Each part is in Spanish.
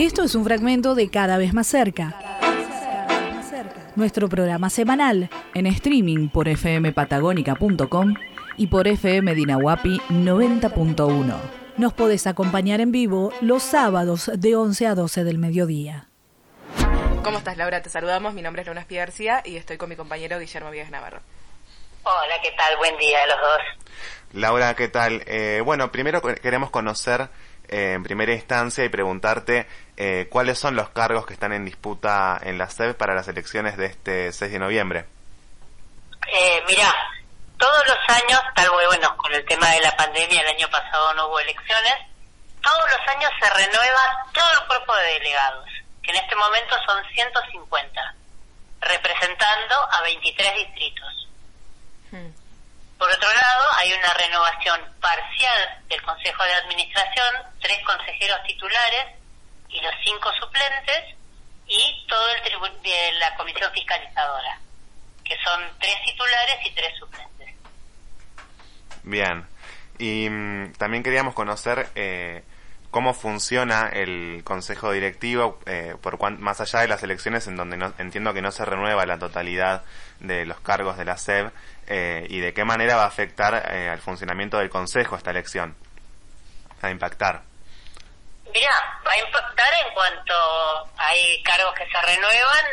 Esto es un fragmento de Cada vez más cerca. Nuestro programa semanal en streaming por fmpatagónica.com y por FM Dinahuapi 90.1. Nos podés acompañar en vivo los sábados de 11 a 12 del mediodía. ¿Cómo estás, Laura? Te saludamos. Mi nombre es Luna Espía García y estoy con mi compañero Guillermo Vías Navarro. Hola, ¿qué tal? Buen día a los dos. Laura, ¿qué tal? Eh, bueno, primero queremos conocer eh, en primera instancia y preguntarte eh, cuáles son los cargos que están en disputa en la SEB para las elecciones de este 6 de noviembre. Eh, mira, todos los años, tal vez, bueno, con el tema de la pandemia, el año pasado no hubo elecciones, todos los años se renueva todo el cuerpo de delegados, que en este momento son 150, representando a 23 distritos. Hmm. Por otro lado, hay una renovación parcial del Consejo de Administración, tres consejeros titulares y los cinco suplentes, y todo el de la Comisión Fiscalizadora, que son tres titulares y tres suplentes. Bien. Y mm, también queríamos conocer eh, cómo funciona el consejo directivo, eh, por más allá de las elecciones en donde no, entiendo que no se renueva la totalidad de los cargos de la SEB, eh, y de qué manera va a afectar al funcionamiento del consejo esta elección, a impactar. Mira, va a impactar en cuanto hay cargos que se renuevan.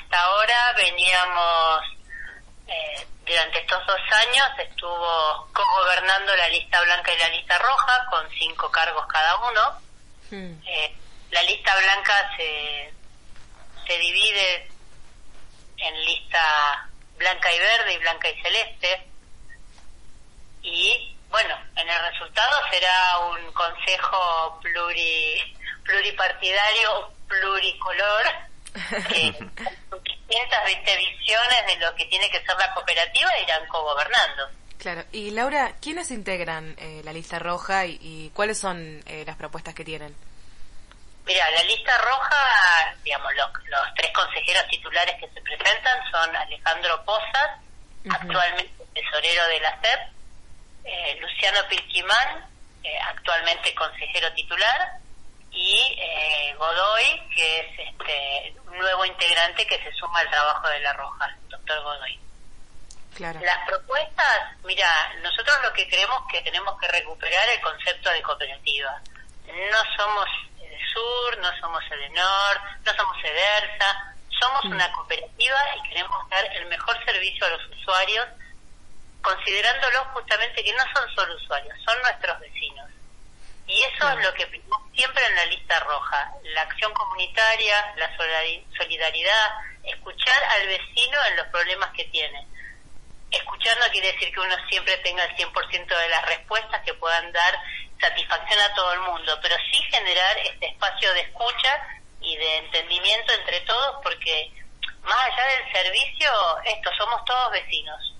hasta ahora veníamos durante estos dos años estuvo co-gobernando la lista blanca y la lista roja con cinco cargos cada uno. Hmm. Eh, la lista blanca se, se divide en lista blanca y verde y blanca y celeste. Y bueno, en el resultado será un consejo pluri, pluripartidario, pluricolor. Que, distintas visiones de lo que tiene que ser la cooperativa irán cogobernando. Claro. Y Laura, ¿quiénes integran eh, la lista roja y, cuáles son eh, las propuestas que tienen? Mira, la lista roja, digamos, los, tres consejeros titulares que se presentan son Alejandro Pozas, actualmente tesorero de la SEP, eh, Luciano Pilquimán, actualmente consejero titular, y eh, Godoy, que es este un que se suma al trabajo de La Roja, el doctor Godoy. Claro. Las propuestas, mira, nosotros lo que creemos que tenemos que recuperar el concepto de cooperativa. No somos el sur, no somos el norte, no somos EDERSA, somos mm. una cooperativa y queremos dar el mejor servicio a los usuarios, considerándolos justamente que no son solo usuarios, son nuestros vecinos. Y eso es lo que siempre en la lista roja, la acción comunitaria, la solidaridad, escuchar al vecino en los problemas que tiene. Escuchar no quiere decir que uno siempre tenga el 100% de las respuestas que puedan dar satisfacción a todo el mundo, pero sí generar este espacio de escucha y de entendimiento entre todos, porque más allá del servicio, esto somos todos vecinos.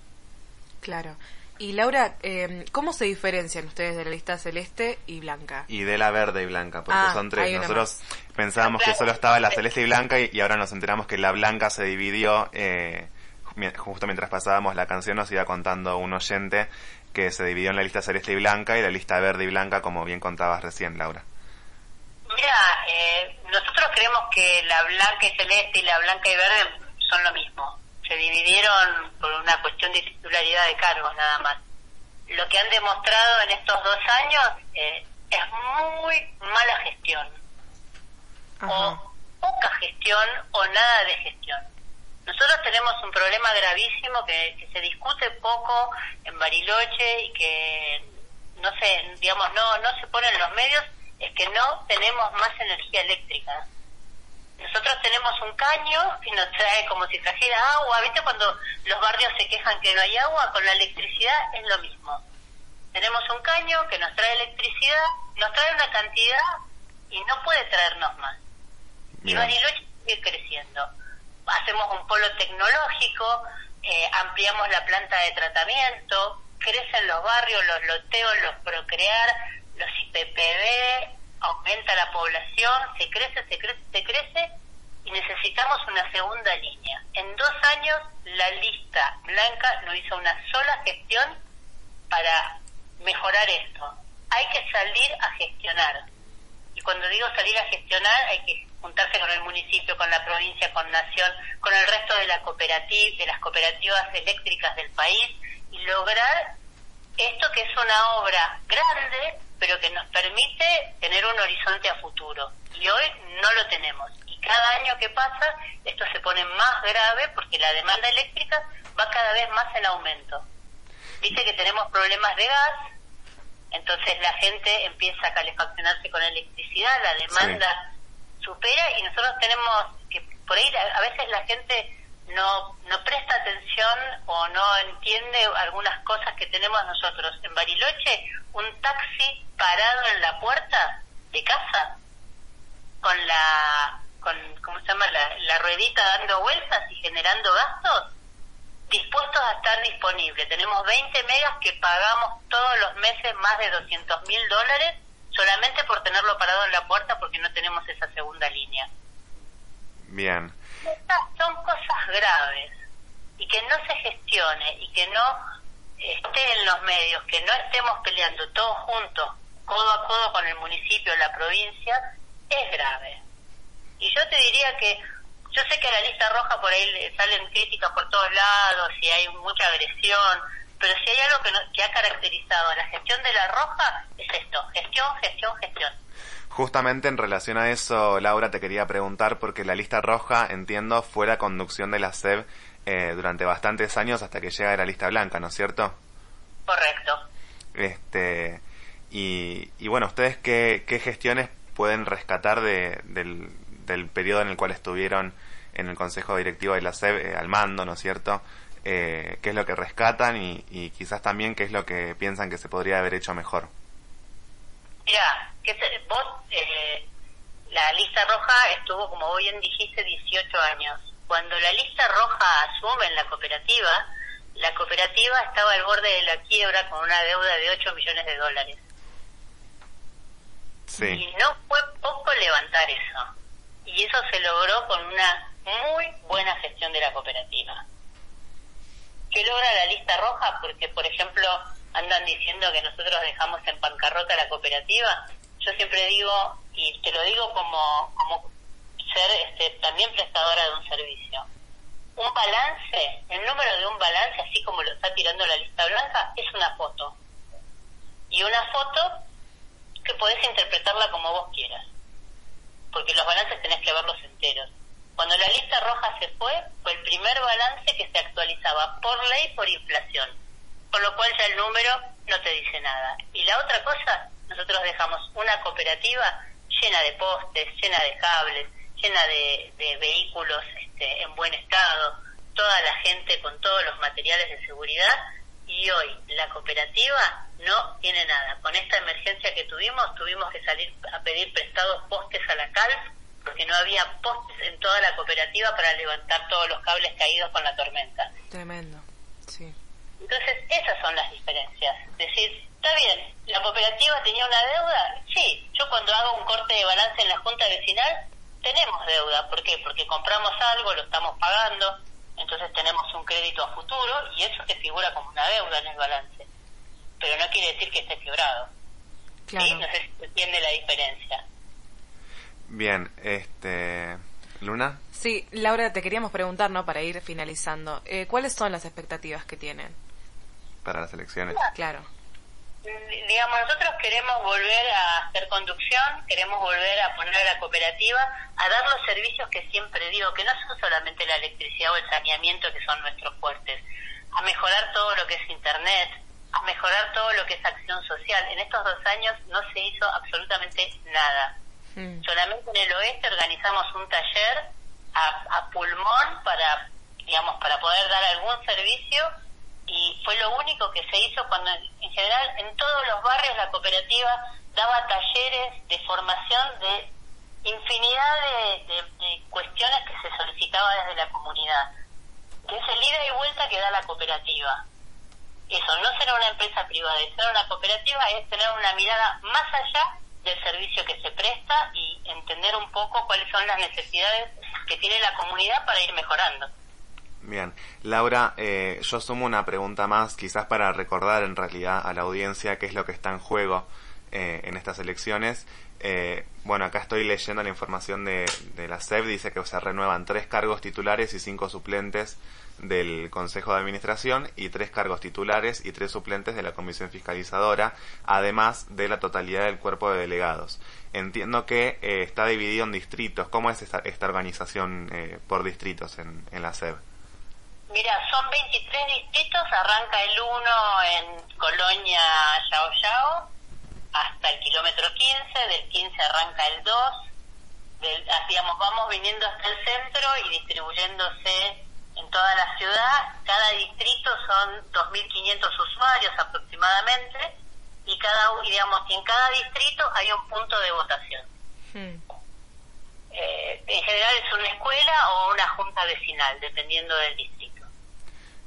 Claro. Y Laura, eh, ¿cómo se diferencian ustedes de la lista celeste y blanca? Y de la verde y blanca, porque ah, son tres. Nosotros pensábamos que solo estaba la celeste y blanca y, ahora nos enteramos que la blanca se dividió. Eh, justo mientras pasábamos la canción nos iba contando un oyente que se dividió en la lista celeste y blanca y la lista verde y blanca, como bien contabas recién, Laura. Mira, eh, nosotros creemos que la blanca y celeste y la blanca y verde son lo mismo se dividieron por una cuestión de titularidad de cargos nada más. Lo que han demostrado en estos dos años eh, es muy mala gestión, o poca gestión o nada de gestión. Nosotros tenemos un problema gravísimo que, que se discute poco en Bariloche y que no sé, digamos, no, no se pone en los medios, es que no tenemos más energía eléctrica nosotros tenemos un caño que nos trae como si trajera agua. ¿Viste cuando los barrios se quejan que no hay agua? Con la electricidad es lo mismo. Tenemos un caño que nos trae electricidad, nos trae una cantidad y no puede traernos más. Y Bariloche sigue creciendo. Hacemos un polo tecnológico, eh, ampliamos la planta de tratamiento, crecen los barrios, los loteos, los procrear, los IPPB, aumenta la población, se crece, se crece, se crece y necesitamos una segunda línea. En dos años la lista blanca no hizo una sola gestión para mejorar esto. Hay que salir a gestionar. Y cuando digo salir a gestionar, hay que juntarse con el municipio, con la provincia, con Nación, con el resto de, la cooperativa, de las cooperativas eléctricas del país y lograr esto que es una obra grande, pero que nos permite tener un horizonte a futuro. Y hoy no lo tenemos. Y cada año que pasa, esto se pone más grave porque la demanda eléctrica va cada vez más en aumento. Dice que tenemos problemas de gas, entonces la gente empieza a calefaccionarse con electricidad, la demanda supera y nosotros tenemos que, por ahí a veces la gente no, no presta atención o no entiende algunas cosas que tenemos nosotros. En Bariloche, un taxi parado en la puerta de casa con la, con, ¿cómo se llama? La, la ruedita dando vueltas y generando gastos, dispuestos a estar disponibles. Tenemos 20 megas que pagamos todos los meses más de 200 mil dólares solamente por tenerlo parado en la puerta porque no tenemos esa segunda línea. Bien. son cosas graves y que no se gestione y que no esté en los medios, que no estemos peleando todos juntos, codo a codo con el municipio, la provincia, es grave. Y yo te diría que yo sé que a la lista roja por ahí salen críticas por todos lados y hay mucha agresión, pero si hay algo que, que ha caracterizado la gestión de la roja es esto, gestión, gestión, gestión. Justamente en relación a eso, Laura, te quería preguntar, porque la lista roja, entiendo, fue la conducción de la SEB eh, durante bastantes años hasta que llega a la lista blanca, ¿no es cierto? Correcto. Este, y, y bueno, ¿ustedes qué, qué gestiones pueden rescatar de, del, del periodo en el cual estuvieron en el Consejo Directivo de la SEB eh, al mando, ¿no es cierto? Eh, ¿Qué es lo que rescatan y, y, quizás también qué es lo que piensan que se podría haber hecho mejor? Mira, que vos, eh, la lista roja estuvo, como bien dijiste, 18 años. Cuando la lista roja asume en la cooperativa, la cooperativa estaba al borde de la quiebra con una deuda de 8 millones de dólares. Sí. Y no fue poco levantar eso. Y eso se logró con una muy buena gestión de la cooperativa. ¿Qué logra la lista roja? Porque, por ejemplo, andan diciendo que nosotros dejamos en bancarrota la cooperativa. Yo siempre digo, y te lo digo como, como ser este, también prestadora de un servicio. Un balance, el número de un balance, así como lo está tirando la lista blanca, es una foto. Y una foto que podés interpretarla como vos quieras. Porque los balances tenés que verlos enteros. Cuando la lista roja se fue, fue el primer balance que se actualizaba por ley por inflación con lo cual ya el número no te dice nada. Y la otra cosa, nosotros dejamos una cooperativa llena de postes, llena de cables, llena de, de vehículos este, en buen estado, toda la gente con todos los materiales de seguridad y hoy la cooperativa no tiene nada. Con esta emergencia que tuvimos, tuvimos que salir a pedir prestados postes a la CALF porque no había postes en toda la cooperativa para levantar todos los cables caídos con la tormenta. Tremendo, sí. Entonces, esas son las diferencias. Es decir, está bien, ¿la cooperativa tenía una deuda? Sí, yo cuando hago un corte de balance en la junta vecinal, tenemos deuda. ¿Por qué? Porque compramos algo, lo estamos pagando, entonces tenemos un crédito a futuro y eso se figura como una deuda en el balance. Pero no quiere decir que esté quebrado. Claro. ¿Sí? No sé si se entiende la diferencia. Bien, este... Luna. Sí, Laura, te queríamos preguntar, ¿no? Para ir finalizando, eh, ¿cuáles son las expectativas que tienen? Para las elecciones. Claro. Digamos, nosotros queremos volver a hacer conducción, queremos volver a poner a la cooperativa a dar los servicios que siempre digo, que no son solamente la electricidad o el saneamiento que son nuestros fuertes, a mejorar todo lo que es Internet, a mejorar todo lo que es acción social. En estos dos años no se hizo absolutamente nada. Mm. Solamente en el oeste organizamos un taller a, a pulmón para, digamos, para poder dar algún servicio y fue lo único que se hizo cuando en general en todos los barrios la cooperativa daba talleres de formación de infinidad de, de, cuestiones que se solicitaba desde la comunidad que es el ida y vuelta que da la cooperativa eso no ser una empresa privada ser una cooperativa es tener una mirada más allá del servicio que se presta y entender un poco cuáles son las necesidades que tiene la comunidad para ir mejorando. Bien, Laura, eh, yo sumo una pregunta más, quizás para recordar en realidad a la audiencia qué es lo que está en juego eh, en estas elecciones. Eh, bueno, acá estoy leyendo la información de, de la SEP, dice que se renuevan tres cargos titulares y cinco suplentes del Consejo de Administración y tres cargos titulares y tres suplentes de la Comisión Fiscalizadora, además de la totalidad del cuerpo de delegados. Entiendo que eh, está dividido en distritos. ¿Cómo es esta, esta organización eh, por distritos en, en la SEB? Mira, son 23 distritos, arranca el 1 en Colonia Yao Yao hasta el kilómetro 15, del 15 arranca el 2, del, digamos, vamos viniendo hasta el centro y distribuyéndose en toda la ciudad. Cada distrito son 2.500 usuarios aproximadamente y cada digamos en cada distrito hay un punto de votación. Hmm. Eh, en general es una escuela o una junta vecinal, dependiendo del distrito.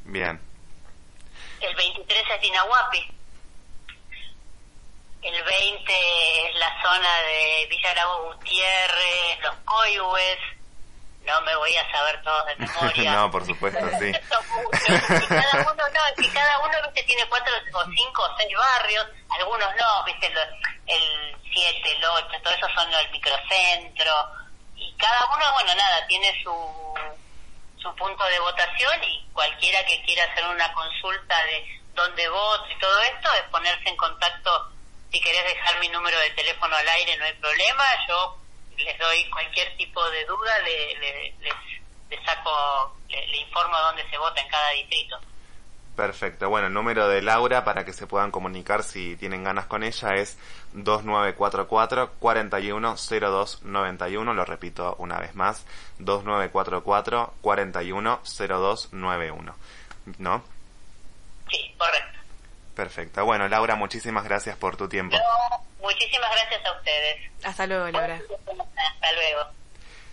Bien. El 23 es Dinahuapi. El 20 es la zona de Villarabo Gutiérrez, Los Coihues, no me voy a saber todo de memoria. no, por supuesto, sí. y cada uno, no, y cada uno, viste, tiene cuatro o cinco o seis barrios, algunos no, viste, el siete, el ocho, todo eso son el microcentro, y cada uno, bueno, nada, tiene su, su punto de votación y cualquiera que quiera hacer una consulta de dónde voto y todo esto, es ponerse en contacto, si querés dejar mi número de teléfono al aire, no hay problema, yo les doy cualquier tipo de duda, le, saco, le, informo dónde se vota en cada distrito. Perfecto. Bueno, el número de Laura para que se puedan comunicar si tienen ganas con ella es 2944 410291. Lo repito una vez más, 2944 410291. ¿No? Sí, correcto. Perfecto. Bueno, Laura, muchísimas gracias por tu tiempo. muchísimas gracias a ustedes. Hasta luego, Laura. Hasta luego.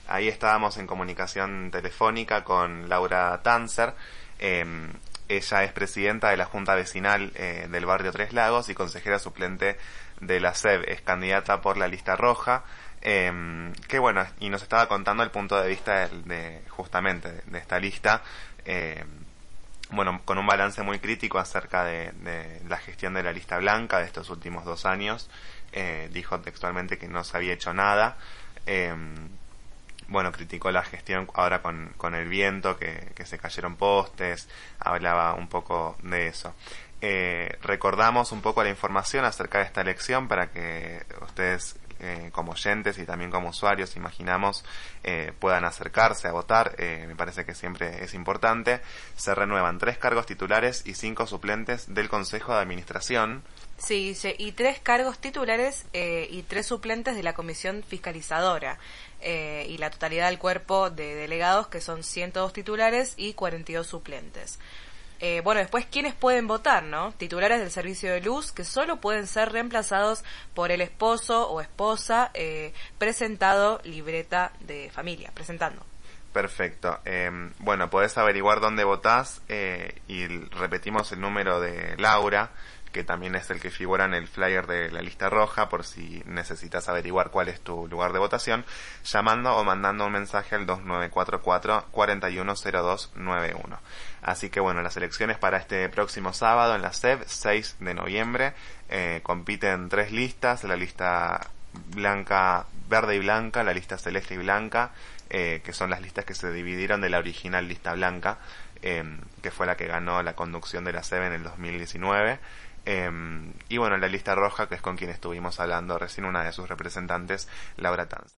Ahí estábamos en comunicación telefónica con Laura Tanzer. Em, ella es presidenta de la Junta Vecinal eh, del barrio Tres Lagos y consejera suplente de la SEB. Es candidata por la lista roja. Eh, que bueno, y nos estaba contando el punto de vista de, justamente de, esta lista. Eh, bueno, con un balance muy crítico acerca de, la gestión de la lista blanca de estos últimos dos años. Eh, dijo textualmente que no se había hecho nada. Em, bueno, criticó la gestión ahora con, con el viento, que, que, se cayeron postes, hablaba un poco de eso. Eh, recordamos un poco la información acerca de esta elección para que ustedes eh, como oyentes y también como usuarios, imaginamos, eh, puedan acercarse a votar. Eh, me parece que siempre es importante. Se renuevan tres cargos titulares y cinco suplentes del Consejo de Administración. Sí, y tres cargos titulares y tres suplentes de la Comisión Fiscalizadora. y la totalidad del cuerpo de delegados, que son 102 titulares y 42 suplentes. Eh, bueno, después, ¿quiénes pueden votar, no? Titulares del servicio de luz que solo pueden ser reemplazados por el esposo o esposa eh, presentado libreta de familia, presentando. Perfecto. Eh, bueno, podés averiguar dónde votás eh, y repetimos el número de Laura, que también es el que figura en el flyer de la lista roja, por si necesitas averiguar cuál es tu lugar de votación, llamando o mandando un mensaje al 2944 410291. Así que bueno, las elecciones para este próximo sábado en la SEB, 6 de noviembre, eh, compiten tres listas, la lista blanca, verde y blanca, la lista celeste y blanca, eh, que son las listas que se dividieron de la original lista blanca, eh, que fue la que ganó la conducción de la SEB en el 2019. Em, y bueno, la lista roja, que es con quien estuvimos hablando recién, una de sus representantes, Laura Tanz.